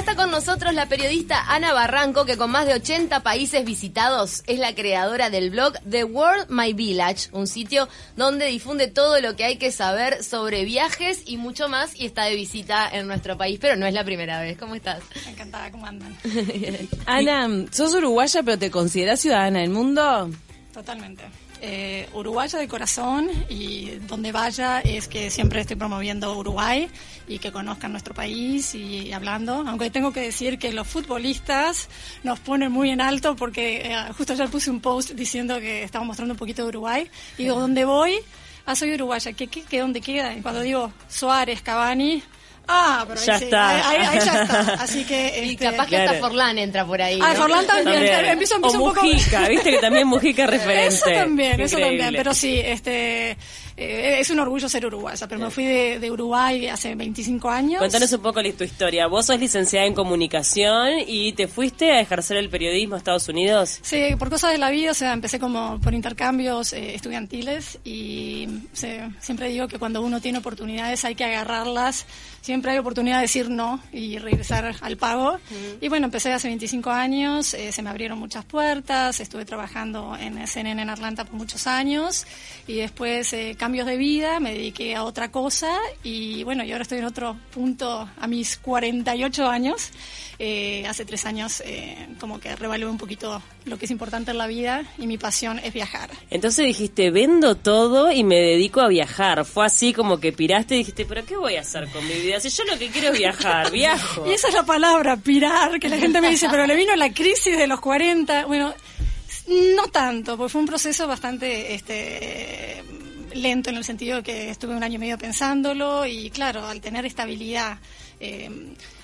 está con nosotros la periodista Ana Barranco, que con más de 80 países visitados es la creadora del blog The World My Village, un sitio donde difunde todo lo que hay que saber sobre viajes y mucho más y está de visita en nuestro país, pero no es la primera vez. ¿Cómo estás? Encantada, ¿cómo andan? Ana, ¿sos uruguaya pero te considerás ciudadana del mundo? Totalmente. Eh, uruguaya de corazón y donde vaya es que siempre estoy promoviendo Uruguay y que conozcan nuestro país y hablando, aunque tengo que decir que los futbolistas nos ponen muy en alto porque eh, justo ayer puse un post diciendo que estaba mostrando un poquito de Uruguay y digo, ¿dónde voy? Ah, soy uruguaya, ¿qué, qué, qué dónde queda? Y cuando digo Suárez, Cavani, Ah, pero ya ahí, sí, está. ahí, ahí- ahí ya está. Así que. Y este, capaz que claro. hasta Forlán entra por ahí. Ah, ¿no? Forlán también. También. Empiezo, empiezo o un poco. Mujica, viste que también Mujica es referente. Eso también, eso también. Pero sí, este, eh, es un orgullo ser uruguaya. Pero me fui de, de Uruguay hace 25 años. Contanos un poco tu historia. Vos sos licenciada en comunicación y te fuiste a ejercer el periodismo a Estados Unidos. Sí, por cosas de la vida, o sea, empecé como por intercambios eh, estudiantiles y se- siempre digo que cuando uno tiene oportunidades hay que agarrarlas. Siempre hay oportunidad de decir no y regresar al pago. Y bueno, empecé hace 25 años, eh, se me abrieron muchas puertas, estuve trabajando en CNN en Atlanta por muchos años y después eh, cambios de vida, me dediqué a otra cosa y bueno, y ahora estoy en otro punto a mis 48 años. Eh, hace tres años eh, como que revalué un poquito lo que es importante en la vida y mi pasión es viajar. Entonces dijiste, vendo todo y me dedico a viajar. Fue así como que piraste y dijiste, pero ¿qué voy a hacer con mi vida? Si yo lo que quiero es viajar, viajo. Y esa es la palabra, pirar, que la gente me dice, pero le vino la crisis de los 40. Bueno, no tanto, porque fue un proceso bastante este, lento en el sentido que estuve un año y medio pensándolo y claro, al tener estabilidad, eh,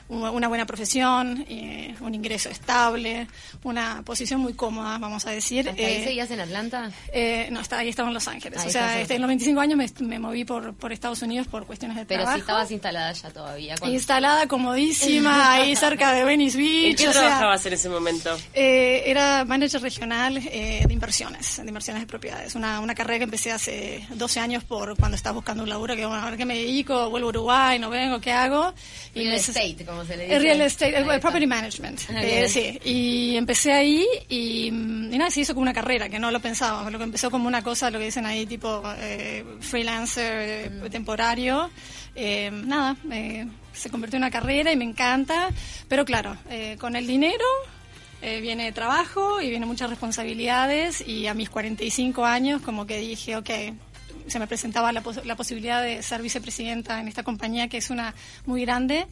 una buena profesión, eh, un ingreso estable, una posición muy cómoda, vamos a decir. ¿Hasta ahí eh, seguías en Atlanta? eh, no, está, ahí estaba en Los Ángeles. Ahí o sea, en- este, en los 25 años me, me moví por, por Estados Unidos por cuestiones de Pero trabajo. si estabas instalada ya todavía. cuando- Instalada comodísima ahí cerca de Venice Beach. ¿En qué o sea, trabajabas en ese momento? eh, era manager regional eh, de inversiones, de inversiones de propiedades. Una, una carrera que empecé hace 12 años por cuando estaba buscando un laburo, que bueno, a ver qué me dedico, vuelvo a Uruguay, no vengo, ¿qué hago? Real me- estate, como se le dice. Real estate, Ahí está. property management. Ah, Eh, sí, y empecé ahí y, mm, y nada, se hizo como una carrera, que no lo pensaba, lo que empezó como una cosa, lo que dicen ahí, tipo eh, freelancer, Mm. eh, temporario. Eh, nada, eh, se convirtió en una carrera y me encanta, pero claro, con el dinero eh, viene trabajo y vienen muchas responsabilidades y a mis 45 años como que dije, ok, se me presentaba la, pos- la posibilidad de ser vicepresidenta en esta compañía que es una muy grande.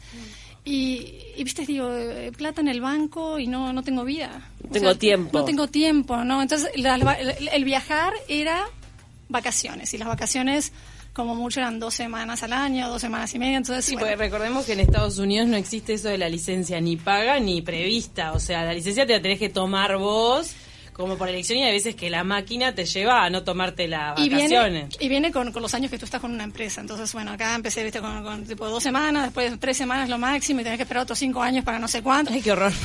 Y, y, viste, digo, eh, plata en el banco y no, no tengo vida. No tengo tiempo. No tengo tiempo, ¿no? Entonces, la- la- el, el viajar era vacaciones y las vacaciones como mucho eran dos semanas al año, dos semanas y media, entonces... pues, Sí, bueno, porque recordemos que en Estados Unidos no existe eso de la licencia ni paga ni prevista. O sea, la licencia te la tenés que tomar vos como por elección y hay veces que la máquina te lleva a no tomarte las y viene, y viene con, con los años que tú estás con una empresa. Entonces, bueno, acá empecé ¿viste? Con, con tipo dos semanas, después tres semanas lo máximo y tenés que esperar otros cinco años para no sé cuánto. Ay, qué horror.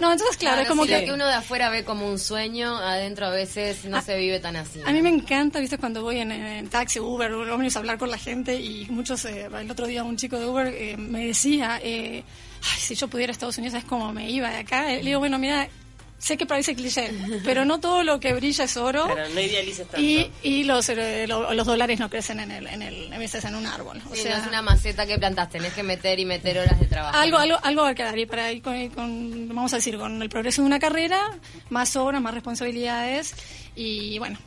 No, entonces, claro, es como sí, que... lo que uno de afuera ve como un sueño, adentro a veces no se vive tan así. A mí me encanta, viste, cuando voy en, en taxi, Uber, ómnibus a hablar con la gente y muchos, eh, el otro día un chico de Uber eh, me decía, eh, ay, si yo pudiera a Estados Unidos, ¿sabes cómo me iba de acá? Le digo, bueno, mira, sé que parece cliché, pero no todo lo que brilla es oro. Claro, no idealices tanto. Y, y los, eh, lo- los dólares no crecen en el, en el, en un árbol. O Sí, sea, no es una maceta que plantas, tenés que meter y meter horas de trabajo. algo, algo, algo va a quedar y para ir con, con, vamos a decir, con el progreso de una carrera, más horas, más responsabilidades y bueno,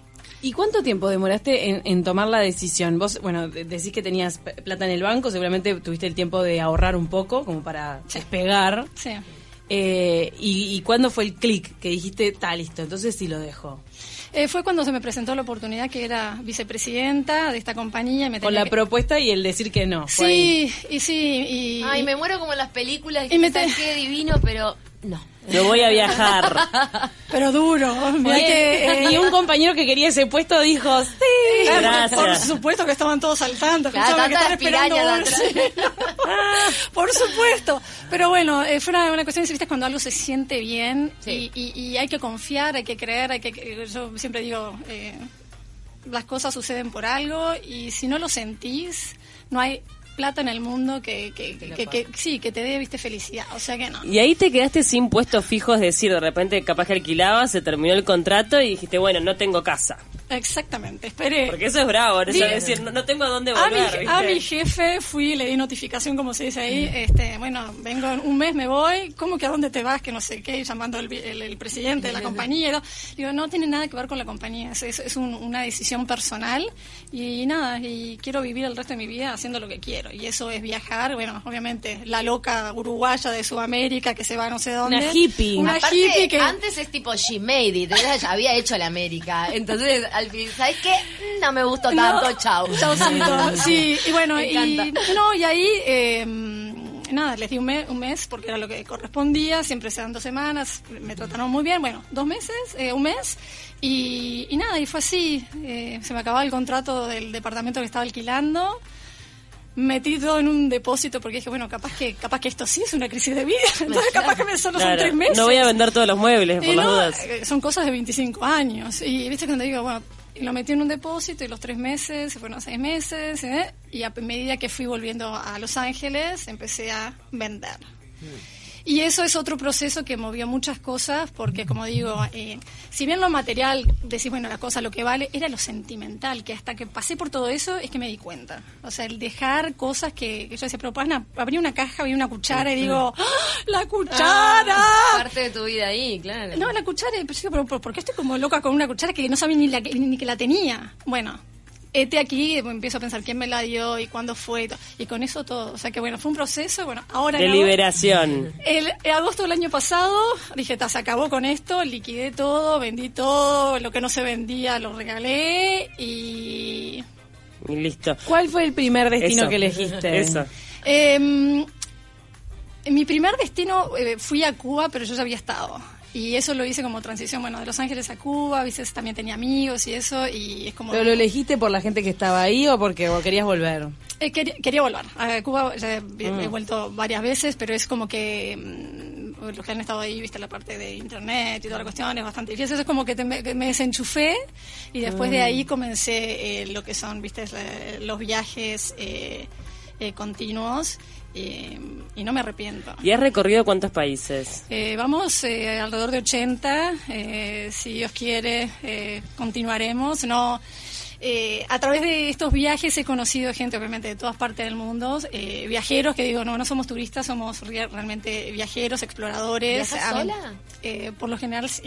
¿Y cuánto tiempo demoraste en, en tomar la decisión? Vos, bueno, de- decís que tenías plata en el banco, seguramente tuviste el tiempo de ahorrar un poco como para despegar. sí. Eh, y, ¿Y cuándo fue el clic que dijiste, está listo, entonces sí lo dejo? Eh, fue cuando se me presentó la oportunidad que era vicepresidenta de esta compañía. y Me Con la que- propuesta y el decir que no. fue ahí. Sí, y sí, y... Ay, me muero como en las películas. Y me te- qué divino, pero no. No voy a viajar. Pero duro. mirá Oye, que, eh, y un compañero que quería ese puesto dijo, sí. Gracias. Por supuesto que estaban todos saltando. Claro, que están esperando. Por supuesto. Pero bueno, eh, fue una, una cuestión, ¿viste? Cuando algo se siente bien Sí. y, y- y hay que confiar, hay que creer, hay que... Yo siempre digo, eh, las cosas suceden por algo y si no lo sentís, no hay plata en el mundo que, que, que, que- sí, que te dé, viste, felicidad. O sea que no. Y ahí te quedaste sin puestos fijos, es decir, de repente capaz que alquilabas, se terminó el contrato y dijiste, bueno, no tengo casa. Exactamente, esperé. Porque eso es bravo, ¿no? Es decir, no, no tengo a dónde A mi, volver. a mi jefe fui, le di notificación, como se dice ahí, este, bueno, vengo en un mes, me voy, ¿cómo que a dónde te vas? Que no sé qué, llamando vi- el, el presidente de la compañía. y todo. Digo, no tiene nada que ver con la compañía, es, es- es un- una decisión personal y nada, y quiero vivir el resto de mi vida haciendo lo que quiero. Y eso es viajar, bueno, obviamente, la loca uruguaya de Sudamérica que se va a no sé dónde. Una hippie. Una Aparte, hippie que... antes es tipo she made it, ella ya había hecho la América. Entonces, al fin, ¿sabes qué? No me gustó tanto, No. chau. Chaucito. Sí, y bueno, Me y, no, y ahí, eh, nada, les di un mes, un mes porque era lo que correspondía, siempre se dan dos semanas, me trataron muy bien, bueno, dos meses, eh, un mes, y, y nada, y fue así, eh, se me acababa el contrato del departamento que estaba alquilando, metí todo en un depósito porque dije, bueno, capaz que capaz que esto sí es una crisis de vida, entonces capaz que me solo son Claro, tres meses. No voy a vender todos los muebles por Y las no, dudas. eh, Son cosas de 25 años. Y viste cuando digo, bueno, y lo metí en un depósito y los tres meses, se fueron a seis meses, ¿eh? y a medida que fui volviendo a Los Ángeles, empecé a vender. Y eso es otro proceso que movió muchas cosas, porque como digo, eh, si bien lo material, decís, bueno, la cosa, lo que vale, era lo sentimental, que hasta que pasé por todo eso es que me di cuenta. O sea, el dejar cosas que, que yo decía, pero Pana, abrí una caja, abrí una cuchara y digo, ¡Ah, ¡la cuchara! Parte de tu vida ahí, claro. No, la cuchara, pero ¿por qué estoy como loca con una cuchara que no sabía ni, la, ni que la tenía? Bueno, este aquí, empiezo a pensar quién me la dio y cuándo fue y, todo. y con eso todo. O sea que bueno, fue un proceso, bueno, ahora... De liberación. el, en agosto del año pasado dije, "Ta, se acabó con esto, liquidé todo, vendí todo, lo que no se vendía lo regalé y... Y listo. ¿Cuál fue el primer destino Eso. que elegiste? Eso. Eh, en mi primer destino eh, fui a Cuba, pero yo ya había estado. Y eso lo hice como transición, bueno, de Los Ángeles a Cuba, a veces también tenía amigos y eso, y es como... ¿Pero lo elegiste por la gente que estaba ahí o porque querías volver? Eh, quería, quería volver. A Cuba ya he, he vuelto varias veces, pero es como que mm, los que han estado ahí, viste la parte de internet y toda la cuestión, es bastante difícil. Eso es como que, te- me, desenchufé y después de ahí comencé eh, lo que son, viste, los viajes eh, eh, continuos y no me arrepiento. ¿Y has recorrido cuántos países? Eh, vamos eh, alrededor de 80, eh, si Dios quiere, eh, continuaremos. No, eh, a través de estos viajes he conocido gente, obviamente, de todas partes del mundo, eh, viajeros que digo, no, no somos turistas, somos re- realmente viajeros, exploradores. ¿Viajas sola? eh, por lo general sí.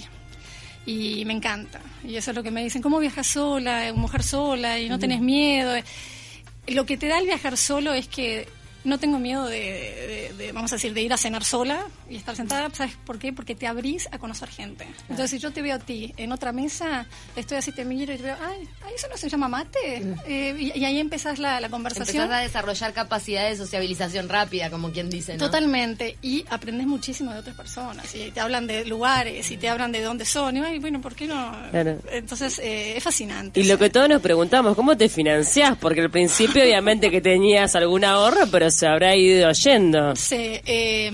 Y me encanta. Y eso es lo que me dicen, ¿cómo viajas sola, mujer sola, y no tenés miedo? Lo que te da el viajar solo es que no tengo miedo de, de- de, vamos a decir, de ir a cenar sola y estar sentada. ¿Sabes por qué? Porque te abrís a conocer gente. Entonces, si yo te veo a ti en otra mesa, estoy así, te miro y te veo, ay, ay, ¿eso no se llama mate? Eh, y, y ahí empezás la, la conversación. Empezás a desarrollar capacidad de sociabilización rápida, como quien dice, ¿no? Totalmente. Y aprendes muchísimo de otras personas. Y te hablan de lugares, y te hablan de dónde son. Y ay, bueno, ¿por qué no? Claro. Entonces, eh, es fascinante. Y lo que todos nos preguntamos, ¿cómo te financiás? Porque al principio obviamente que tenías algún ahorro, pero se habrá ido yendo. Sí, eh,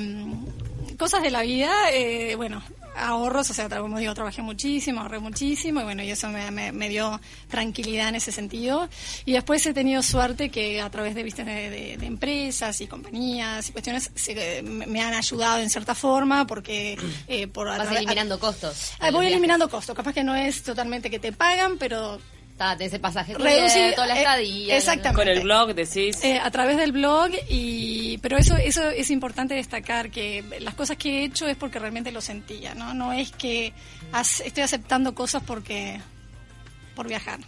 cosas de la vida, eh, bueno, ahorros, o sea, como digo, trabajé muchísimo, ahorré muchísimo, y bueno, y eso me, me- me dio tranquilidad en ese sentido. Y después he tenido suerte que a través de, de, de- de empresas y compañías y cuestiones se- me, me han ayudado en cierta forma, porque eh, por Vas eliminando costos. Voy viajes. eliminando costos. Capaz que no es totalmente que te pagan, pero Está, tenés el pasaje reducir toda la eh, estadía. exactamente. Con el blog decís, Eh, a través del blog y pero eso eso es importante destacar que las cosas que he hecho es porque realmente lo sentía no no es que as- estoy aceptando cosas porque por viajar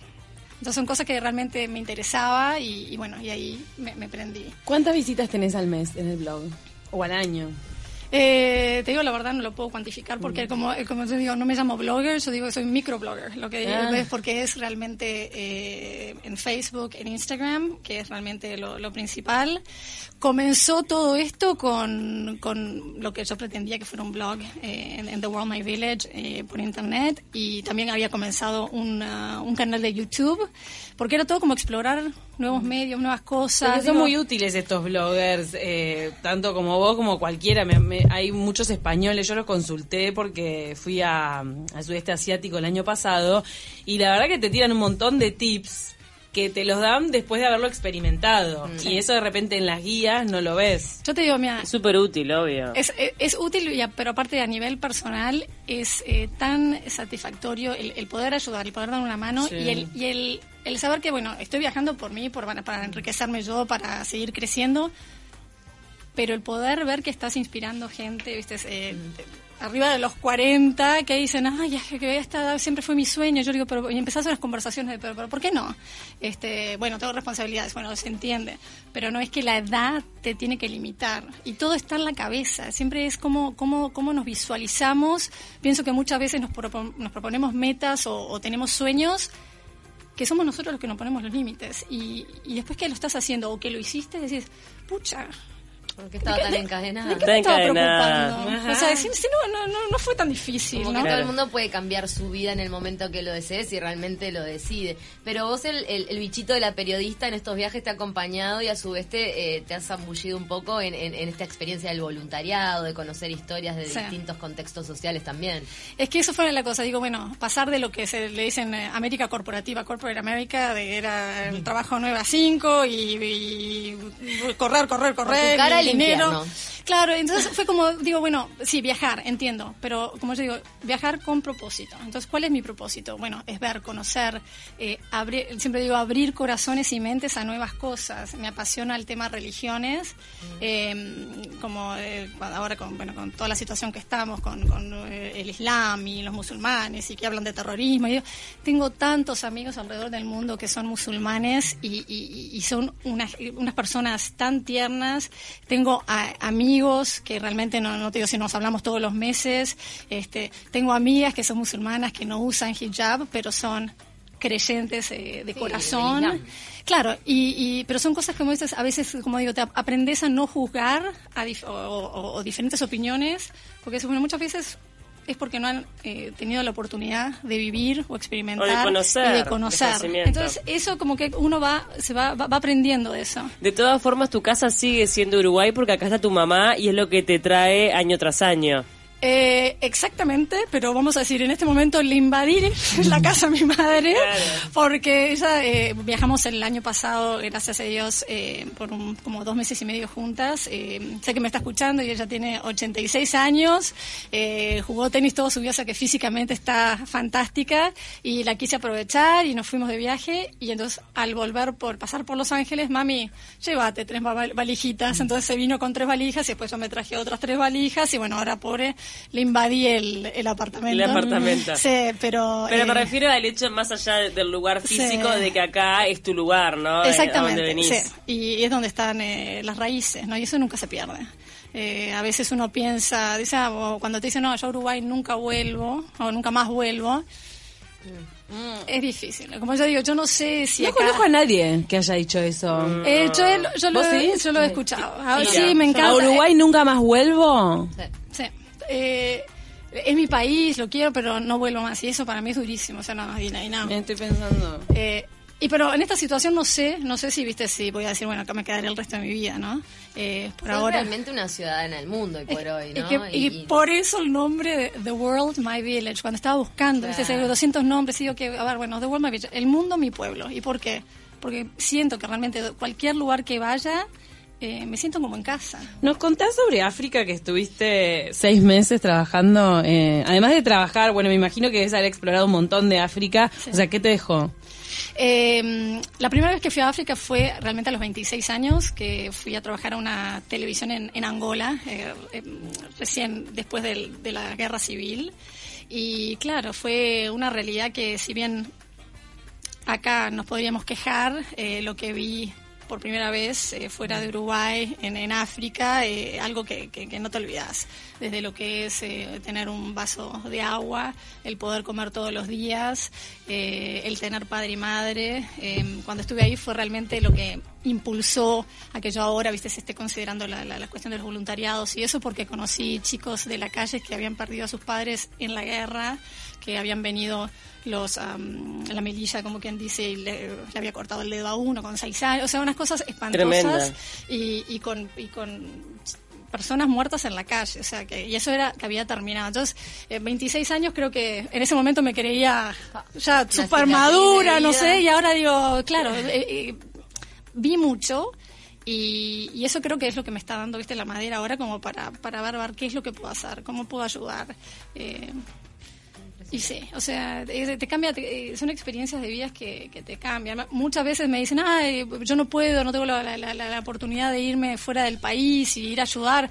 entonces son cosas que realmente me interesaba y, y bueno y ahí me, me prendí ¿Cuántas visitas tenés al mes en el blog? ¿O al año? Eh, te digo la verdad, no lo puedo cuantificar porque como, eh, como yo digo, no me llamo blogger, yo digo que soy microblogger, lo que digo Ah. es porque es realmente eh, en Facebook, en Instagram, que es realmente lo, lo principal. Comenzó todo esto con, con lo que yo pretendía que fuera un blog eh, en, en The World My Village eh, por internet y también había comenzado una- un canal de YouTube porque era todo como explorar nuevos medios, nuevas cosas. Porque son Digo, muy útiles estos bloggers, eh, tanto como vos como cualquiera. Me- me- hay muchos españoles, yo los consulté porque fui a, al sudeste asiático el año pasado y la verdad que te tiran un montón de tips que te los dan después de haberlo experimentado. Mm. Y eso de repente en las guías no lo ves. Yo te digo, mira, Es súper útil, obvio. Es, es- es útil, y a- pero aparte a nivel personal es eh, tan satisfactorio el, el poder ayudar, el poder dar una mano Sí. y, el, y el, el saber que, bueno, estoy viajando por mí, por, para, para enriquecerme yo, para seguir creciendo, pero el poder ver que estás inspirando gente, viste, Eh, arriba de los 40 que dicen, ay, es que esta edad siempre fue mi sueño. Yo digo, pero y empezás las conversaciones de, pero, pero ¿por qué no? Este, bueno, tengo responsabilidades, bueno, se entiende, pero no es que la edad te tiene que limitar y todo está en la cabeza. Siempre es como cómo, cómo nos visualizamos. Pienso que muchas veces nos, propon- nos proponemos metas o, o tenemos sueños que somos nosotros los que nos ponemos los límites y, y después que lo estás haciendo o que lo hiciste decís, pucha, Porque estaba ¿de tan encadenada. ¿De qué me Está estaba encadenada. O sea, si, si no, no, no, no fue tan difícil, Como ¿no? que todo el mundo puede cambiar su vida en el momento que lo desee si realmente lo decide. Pero vos, el, el- el bichito de la periodista en estos viajes te ha acompañado y a su vez te, eh, te has zambullido un poco en, en- en esta experiencia del voluntariado, de conocer historias de Sí. distintos contextos sociales también. Es que eso fue la cosa, digo, bueno, pasar de lo que se le dicen eh, América corporativa, Corporate America, de era el trabajo 9 a 5 y, y correr, correr, correr, cara al dinero. infierno. Claro, entonces fue como, digo, bueno, sí, viajar, entiendo, pero como yo digo, viajar con propósito. Entonces, ¿cuál es mi propósito? Bueno, es ver, conocer, eh, abrir, siempre digo, abrir corazones y mentes a nuevas cosas. Me apasiona el tema religiones, eh, como eh, ahora con, bueno, con toda la situación que estamos, con, con, eh, el Islam y los musulmanes y que hablan de terrorismo. Y yo tengo tantos amigos alrededor del mundo que son musulmanes y, y- y son unas, unas personas tan tiernas. Tengo a- amigos que realmente no, no te digo si nos hablamos todos los meses. Este, tengo amigas que son musulmanas que no usan hijab, pero son creyentes eh, de Sí, corazón. Claro, y, y- pero son cosas como dices, a veces, como digo, te ap- aprendes a no juzgar a dif- o, o- o diferentes opiniones, porque bueno, muchas veces es porque no han eh, tenido la oportunidad de vivir o experimentar O de conocer, y de conocer. Entonces, eso como que uno va, se va, va, va aprendiendo de eso. De todas formas, tu casa sigue siendo Uruguay porque acá está tu mamá y es lo que te trae año tras año. Eh, exactamente, pero vamos a decir, en este momento le invadí la casa a mi madre, porque ella, eh, viajamos el año pasado, gracias a Dios, eh, por un- como dos meses y medio juntas. Eh, sé que me está escuchando y ella tiene 86 años, eh, jugó tenis todo su vida, o sea que físicamente está fantástica y la quise aprovechar y nos fuimos de viaje y entonces al volver por pasar por Los Ángeles, mami, llévate tres val- valijitas, entonces se vino con tres valijas y después yo me traje otras tres valijas y bueno, ahora pobre le invadí el, el apartamento. El apartamento. Sí, pero... Pero me eh, refiero al hecho más allá del lugar Sí. físico de que acá es tu lugar, ¿no? Eh, Exactamente, donde venís. sí. Y es donde están eh, las raíces, ¿no? Y eso nunca se pierde. Eh, a veces uno piensa, dice, ah, o cuando te dicen, no, yo a Uruguay nunca vuelvo, o nunca más vuelvo, es difícil. Como yo digo, yo no sé si No acá... conozco a nadie que haya dicho eso. Eh, yo, lo, ¿Vos he- sí? yo lo he escuchado. Ah, Sí, sí, mira, me encanta. ¿A Uruguay nunca más vuelvo? Sí. Eh, es mi país, lo quiero, pero no vuelvo más. Y eso para mí es durísimo. O sea, no, y, y. Me estoy pensando. Eh, y pero en esta situación no sé, no sé si viste si voy a decir, bueno, acá me quedaré el resto de mi vida, ¿no? Eh, por Sos ahora. realmente una ciudadana del mundo hoy por hoy, Es ¿no? que- y, por eso el nombre de The World My Village. Cuando estaba buscando, ¿viste? Claro. 200 nombres, digo que, a ver, bueno, The World My Village, el mundo mi pueblo. ¿Y por qué? Porque siento que realmente cualquier lugar que vaya, eh, me siento como en casa. ¿Nos contás sobre África que estuviste seis meses trabajando? eh, además de trabajar, bueno, me imagino que debes haber explorado un montón de África. O sea, ¿qué te dejó? Eh, la primera vez que fui a África fue realmente a los 26 años, que fui a trabajar a una televisión en, en Angola, eh, eh, recién después del- de la guerra civil. Y claro, fue una realidad que si bien acá nos podríamos quejar, eh, lo que vi por primera vez eh, fuera de Uruguay, en, en África, eh, algo que, que- no te olvidas. Desde lo que es eh, tener un vaso de agua, el poder comer todos los días, el tener padre y madre. Eh, cuando estuve ahí fue realmente lo que impulsó a que yo ahora, viste, esté considerando la, la- la cuestión de los voluntariados y eso porque conocí chicos de la calle que habían perdido a sus padres en la guerra, que habían venido los la melilla, como quien dice, y le, le había cortado el dedo a uno con seis años, o sea, unas cosas espantosas y, y con y con personas muertas en la calle, o sea, que, y eso era que había terminado. Entonces, eh, 26 años creo que en ese momento me creía ya super madura, no sé, y ahora digo, claro, eh, eh, vi mucho y, y eso creo que es lo que me está dando, viste, la madera ahora como para, para ver, ver qué es lo que puedo hacer, cómo puedo ayudar. Y sí, o sea, te, cambia, eh, son experiencias de vidas que, que te cambian. Muchas veces me dicen, ay, yo no puedo, no tengo la, la- la- la oportunidad de irme fuera del país y ir a ayudar.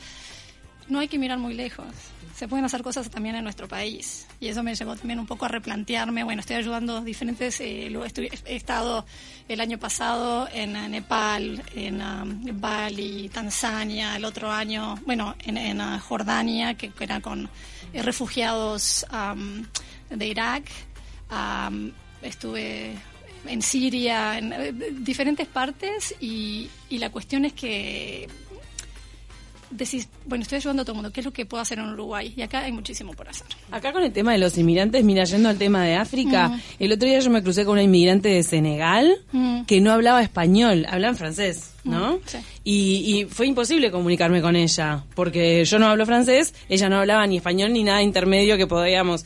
No hay que mirar muy lejos. Se pueden hacer cosas también en nuestro país. Y eso me llevó también un poco a replantearme. Bueno, estoy ayudando diferentes. eh, he estado el año pasado en eh, Nepal, en um, Bali, Tanzania, el otro año, bueno, en, en, uh, Jordania, que, que era con eh, refugiados um, de Irak. Um, estuve en Siria, en eh, diferentes partes. Y, y la cuestión es que decís, bueno, estoy ayudando a todo el mundo, ¿qué es lo que puedo hacer en Uruguay? Y acá hay muchísimo por hacer. Acá con el tema de los inmigrantes, mira, yendo al tema de África, el otro día yo me crucé con una inmigrante de Senegal Mm. que no hablaba español, hablaba en francés, ¿no? Mm, sí. Y, y fue imposible comunicarme con ella, porque yo no hablo francés, ella no hablaba ni español ni nada intermedio que podíamos.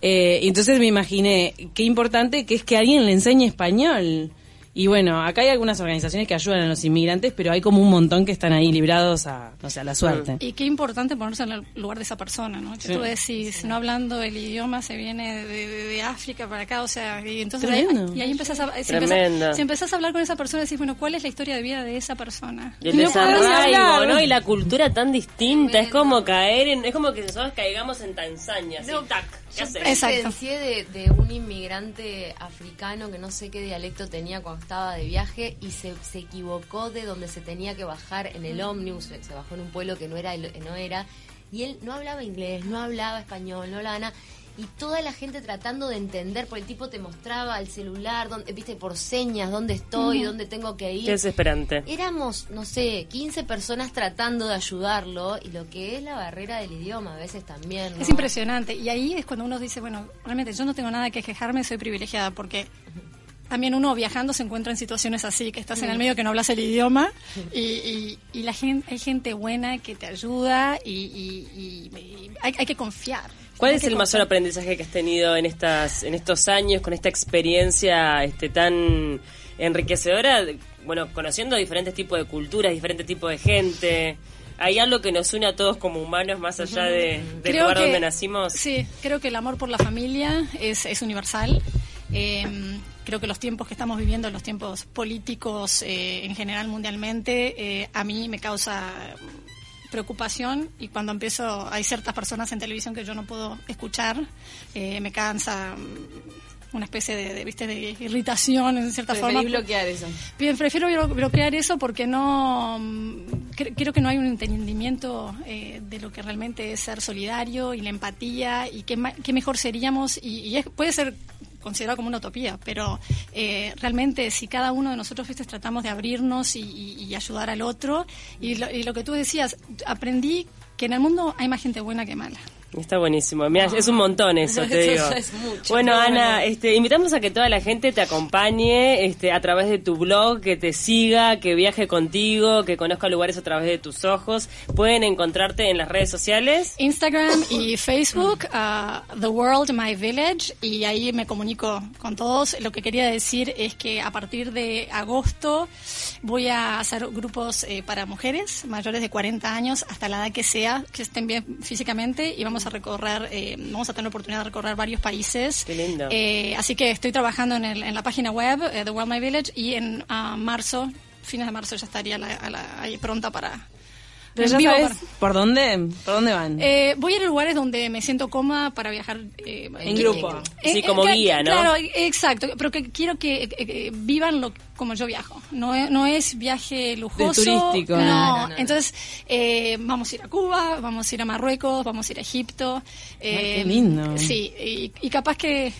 Eh, entonces me imaginé qué importante que es que alguien le enseñe español. Y bueno, acá hay algunas organizaciones que ayudan a los inmigrantes, pero hay como un montón que están ahí librados a, o sea, a la suerte. Y qué importante ponerse en el lugar de esa persona, ¿no? Que Sí. tú decís, no hablando el idioma, se viene de, de- de África para acá, o sea, y entonces ahí, Tremendo. y ahí empezás a, si Tremendo. empezás, si empezás a hablar con esa persona, decís, bueno, ¿cuál es la historia de vida de esa persona? Y el No desarraigo, hablar. ¿no? Y la cultura tan distinta. Es como caer en. Es como que nosotros caigamos en Tanzania. así, No, tac. ¿Qué Yo haces? Exacto. de, de un inmigrante africano que no sé qué dialecto tenía cuando estaba de viaje y se, se equivocó de donde se tenía que bajar en el ómnibus, se bajó en un pueblo que no era, no era y él no hablaba inglés, no hablaba español, no hablaba nada. Y toda la gente tratando de entender, porque el tipo te mostraba el celular, donde, viste, por señas, dónde estoy, dónde tengo que ir. Qué desesperante. Éramos, no sé, 15 personas tratando de ayudarlo y lo que es la barrera del idioma a veces también. ¿no? Es impresionante. Y ahí es cuando uno dice, bueno, realmente yo no tengo nada que quejarme, soy privilegiada, porque también uno viajando se encuentra en situaciones así, que estás en el medio que no hablas el idioma y, y- y la gente, hay gente buena que te ayuda y, y- y- y hay, hay que confiar. ¿Cuál Hay es el mayor aprendizaje que has tenido en estas en estos años con esta experiencia este tan enriquecedora? Bueno, conociendo diferentes tipos de culturas, diferentes tipos de gente. ¿Hay algo que nos une a todos como humanos más allá de, del Creo lugar que- donde nacimos? Sí, creo que el amor por la familia es, es universal. Eh, creo que los tiempos que estamos viviendo, los tiempos políticos eh, en general mundialmente, eh, a mí me causa preocupación y cuando empiezo hay ciertas personas en televisión que yo no puedo escuchar eh, me cansa mm, una especie de, de, viste de irritación en cierta forma Preferís bloquear eso. Bien, prefiero blo- bloquear eso porque no mm, cre- creo que no hay un entendimiento eh, de lo que realmente es ser solidario y la empatía y qué, ma- qué mejor seríamos y, y es- puede ser considerado como una utopía, pero eh, realmente si cada uno de nosotros ¿viste? tratamos de abrirnos y, ayudar al otro y lo, y lo que tú decías, aprendí que en el mundo hay más gente buena que mala. Está buenísimo. Mira, es un montón eso, te Eso digo. ya es mucho, bueno, Ana, bueno. este, invitamos a que toda la gente te acompañe este, a través de tu blog, que te siga, que viaje contigo, que conozca lugares a través de tus ojos. Pueden encontrarte en las redes sociales. Instagram y Facebook, uh, The World My Village, y ahí me comunico con todos. Lo que quería decir es que a partir de agosto voy a hacer grupos eh, para mujeres mayores de 40 años hasta la edad que sea, que estén bien físicamente, y vamos a recorrer, eh, vamos a tener la oportunidad de recorrer varios países. Qué lindo. Eh, así que estoy trabajando en, el- en la página web, eh, The World My Village, y en ah, marzo, fines de marzo ya estaría la- la- ahí pronta para... Pero en ya vivo sabes para- por dónde, por dónde van. eh, voy a ir a lugares donde me siento cómoda para viajar eh, en que- grupo. Sí, como que- guía, ¿no? Claro, eh, exacto, pero que quiero que eh, eh, vivan lo como yo viajo. No es, no es viaje lujoso. turístico. No, no, no. entonces eh, vamos a ir a Cuba, vamos a ir a Marruecos, vamos a ir a Egipto. eh, qué lindo. Sí, y, y capaz que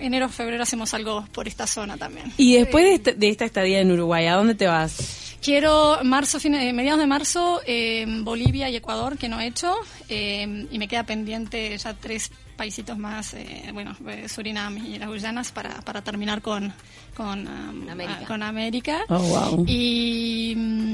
enero, febrero hacemos algo por esta zona también. Y después de, este- de esta estadía en Uruguay, ¿a dónde te vas? Quiero marzo, fine- eh, mediados de marzo, eh, Bolivia y Ecuador, que no he hecho, eh, y me queda pendiente ya tres paisitos más, eh, bueno, eh, Surinam y las Guyanas para, para terminar con, con, um, América. con América. Oh, wow. Y, mm,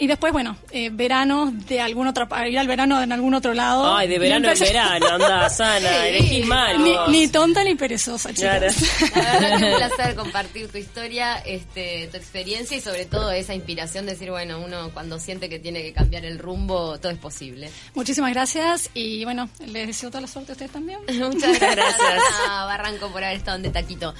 y después, bueno, eh, verano de algún otro, ir al verano en algún otro lado. Ay, de verano en verano, anda sana, elegís mal. Ni, ni tonta ni perezosa, chicas. Claro. La verdad que es un placer compartir tu historia, este, tu experiencia y sobre todo esa inspiración de decir, bueno, uno cuando siente que tiene que cambiar el rumbo, todo es posible. Muchísimas gracias y bueno, les deseo toda la suerte a ustedes también. Muchas gracias, gracias. a Barranco por haber estado en De Taquito.